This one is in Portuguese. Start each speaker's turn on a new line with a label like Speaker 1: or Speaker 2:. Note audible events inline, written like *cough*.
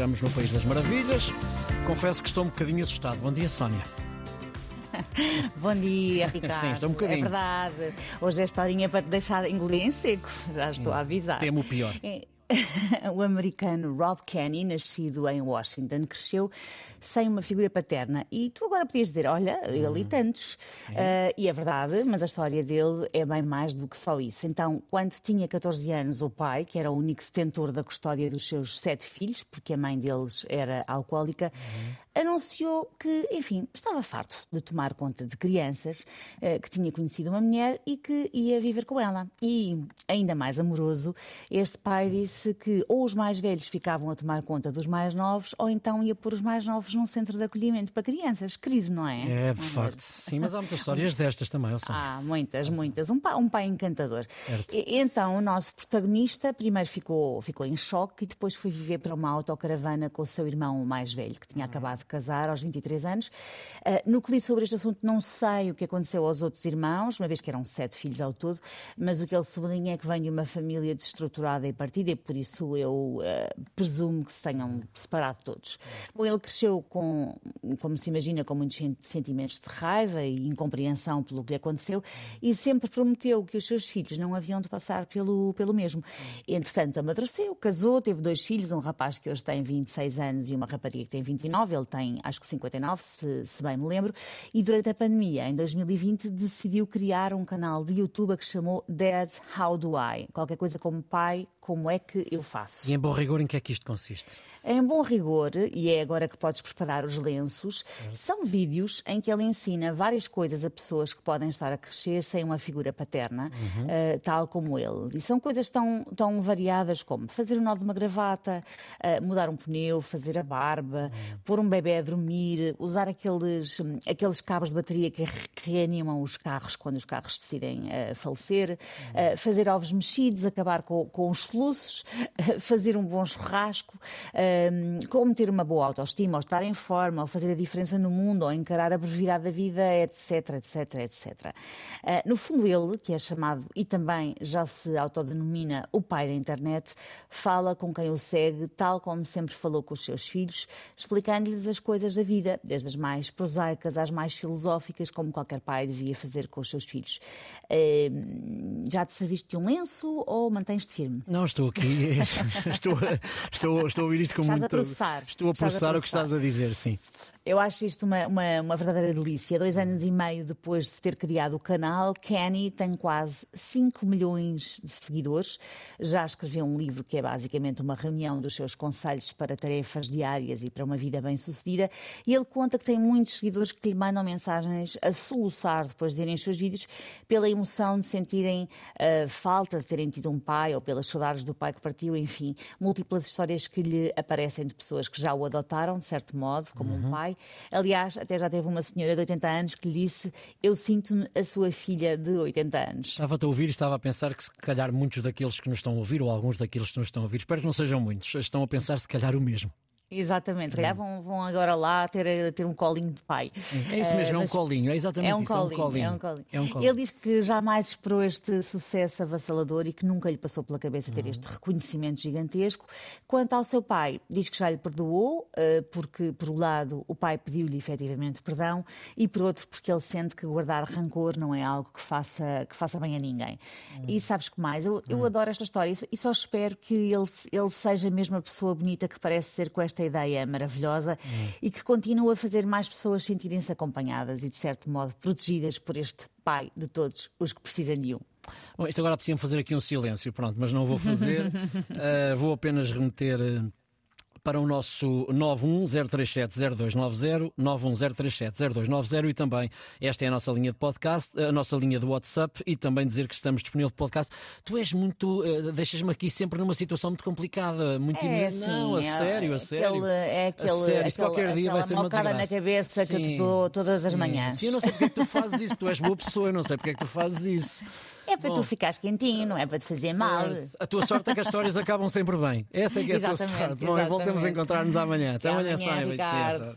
Speaker 1: entramos no País das Maravilhas. Confesso que estou um bocadinho assustado. Bom dia, Sónia. *laughs*
Speaker 2: Bom dia, *laughs* Ricardo.
Speaker 1: Sim, estou um bocadinho.
Speaker 2: É verdade. Hoje é historinha para te deixar engolir em seco. Já estou a avisar.
Speaker 1: Temo o pior.
Speaker 2: É, *laughs* o americano Rob Kenny, nascido em Washington, cresceu sem uma figura paterna. E tu agora podias dizer, olha, ele e tantos. Uh, e é verdade, mas a história dele é bem mais do que só isso. Então, quando tinha 14 anos, o pai, que era o único detentor da custódia dos seus sete filhos, porque a mãe deles era alcoólica, anunciou que, enfim, estava farto de tomar conta de crianças, uh, que tinha conhecido uma mulher e que ia viver com ela. E, ainda mais amoroso, este pai disse que ou os mais velhos ficavam a tomar conta dos mais novos, ou então ia pôr os mais novos num centro de acolhimento para crianças. Querido, não é?
Speaker 1: É, de facto. Sim, mas há muitas histórias destas também, eu sei.
Speaker 2: Há muitas, muitas. Um pai, um pai encantador. E, então, o nosso protagonista primeiro ficou, ficou em choque e depois foi viver para uma autocaravana com o seu irmão mais velho, que tinha acabado de casar aos 23 anos. Uh, no que li sobre este assunto, não sei o que aconteceu aos outros irmãos, uma vez que eram sete filhos ao todo, mas o que ele sublinha é que vem de uma família destruturada e partida e por isso eu uh, presumo que se tenham separado todos. Bom, ele cresceu com, como se imagina, com muitos sentimentos de raiva e incompreensão pelo que lhe aconteceu e sempre prometeu que os seus filhos não haviam de passar pelo, pelo mesmo. Entretanto, amadureceu, casou, teve dois filhos, um rapaz que hoje tem 26 anos e uma rapariga que tem 29, ele tem acho que 59, se, se bem me lembro, e durante a pandemia, em 2020, decidiu criar um canal de YouTube que chamou Dad How Do I? Qualquer coisa como pai, como é que eu faço?
Speaker 1: E em bom rigor, em que é que isto consiste?
Speaker 2: Em bom rigor, e é agora que podes preparar os lenços, são vídeos em que ele ensina várias coisas a pessoas que podem estar a crescer sem uma figura paterna, uhum. uh, tal como ele. E são coisas tão, tão variadas como fazer o um nó de uma gravata, uh, mudar um pneu, fazer a barba, uhum. pôr um bebê a dormir, usar aqueles, aqueles cabos de bateria que, reanimam os carros quando os carros decidem uh, falecer, uhum. fazer ovos mexidos, acabar com, com os soluços, fazer um bom churrasco como ter uma boa autoestima, ou estar em forma, ou fazer a diferença no mundo, ou encarar a brevidade da vida, etc, etc, etc. Uh, no fundo, ele, que é chamado e também já se autodenomina o pai da internet, fala com quem o segue, tal como sempre falou com os seus filhos, explicando-lhes as coisas da vida, desde as mais prosaicas às mais filosóficas, como qualquer pai devia fazer com os seus filhos. Uh, já te serviste de um lenço ou mantens-te firme?
Speaker 1: Não, estou aqui, *laughs* estou, estou, estou a ouvir isto com
Speaker 2: Estás
Speaker 1: muito.
Speaker 2: A processar.
Speaker 1: Estou a processar o que estás a dizer, sim.
Speaker 2: Eu acho isto uma, uma, uma, verdadeira delícia. Dois anos e meio depois de ter criado o canal, Kenny tem quase 5 milhões de seguidores. Já escreveu um livro que é basicamente uma reunião dos seus conselhos para tarefas diárias e para uma vida bem-sucedida. E ele conta que tem muitos seguidores que lhe mandam mensagens a soluçar depois de verem os seus vídeos pela emoção de sentirem uh, falta de terem tido um pai ou pelas saudades do pai que partiu, enfim, múltiplas histórias que lhe aparecem de pessoas que já o adotaram, de certo modo, como uhum. um pai. Aliás, até já teve uma senhora de 80 anos que lhe disse: Eu sinto-me a sua filha de 80 anos.
Speaker 1: Estava-te a ouvir e estava a pensar que, se calhar, muitos daqueles que nos estão a ouvir, ou alguns daqueles que nos estão a ouvir, espero que não sejam muitos, estão a pensar, se calhar, o mesmo.
Speaker 2: Exatamente, se calhar vão, vão agora lá ter, ter um colinho de pai.
Speaker 1: É isso mesmo, uh, é um colinho, é exatamente
Speaker 2: é um
Speaker 1: isso.
Speaker 2: Colinho, é, um colinho, é, um colinho. é um colinho. Ele diz que jamais esperou este sucesso avassalador e que nunca lhe passou pela cabeça ter uhum. este reconhecimento gigantesco. Quanto ao seu pai, diz que já lhe perdoou, uh, porque, por um lado, o pai pediu-lhe efetivamente perdão e, por outro, porque ele sente que guardar rancor não é algo que faça, que faça bem a ninguém. Uhum. E sabes que mais? Eu, eu uhum. adoro esta história e só espero que ele, ele seja mesmo a pessoa bonita que parece ser com esta ideia maravilhosa hum. e que continua a fazer mais pessoas sentirem-se acompanhadas e, de certo modo, protegidas por este pai de todos os que precisam de um.
Speaker 1: Bom, isto agora precisa fazer aqui um silêncio, pronto, mas não vou fazer. uh, *laughs* vou apenas remeter. Para o nosso 910370290, 910370290 e também esta é a nossa linha de podcast, a nossa linha de WhatsApp e também dizer que estamos disponível de podcast. Tu és muito, uh, deixas-me aqui sempre numa situação muito complicada, muito
Speaker 2: é,
Speaker 1: imensa. Não, a é, sério, a sério.
Speaker 2: Aquele, é aquele, a sério. Isto qualquer dia vai ser uma desgraça. na cabeça sim, que eu te dou todas as manhãs.
Speaker 1: Sim, eu não sei porque é que tu fazes isso, tu és boa pessoa, eu não sei porque é que tu fazes isso.
Speaker 2: É para Bom, tu ficares quentinho, não é para te fazer certo. mal.
Speaker 1: A tua sorte é que as histórias acabam sempre bem. Essa é que é a tua sorte. Bom, voltemos a encontrar-nos amanhã. Até, Até amanhã, amanhã Simon.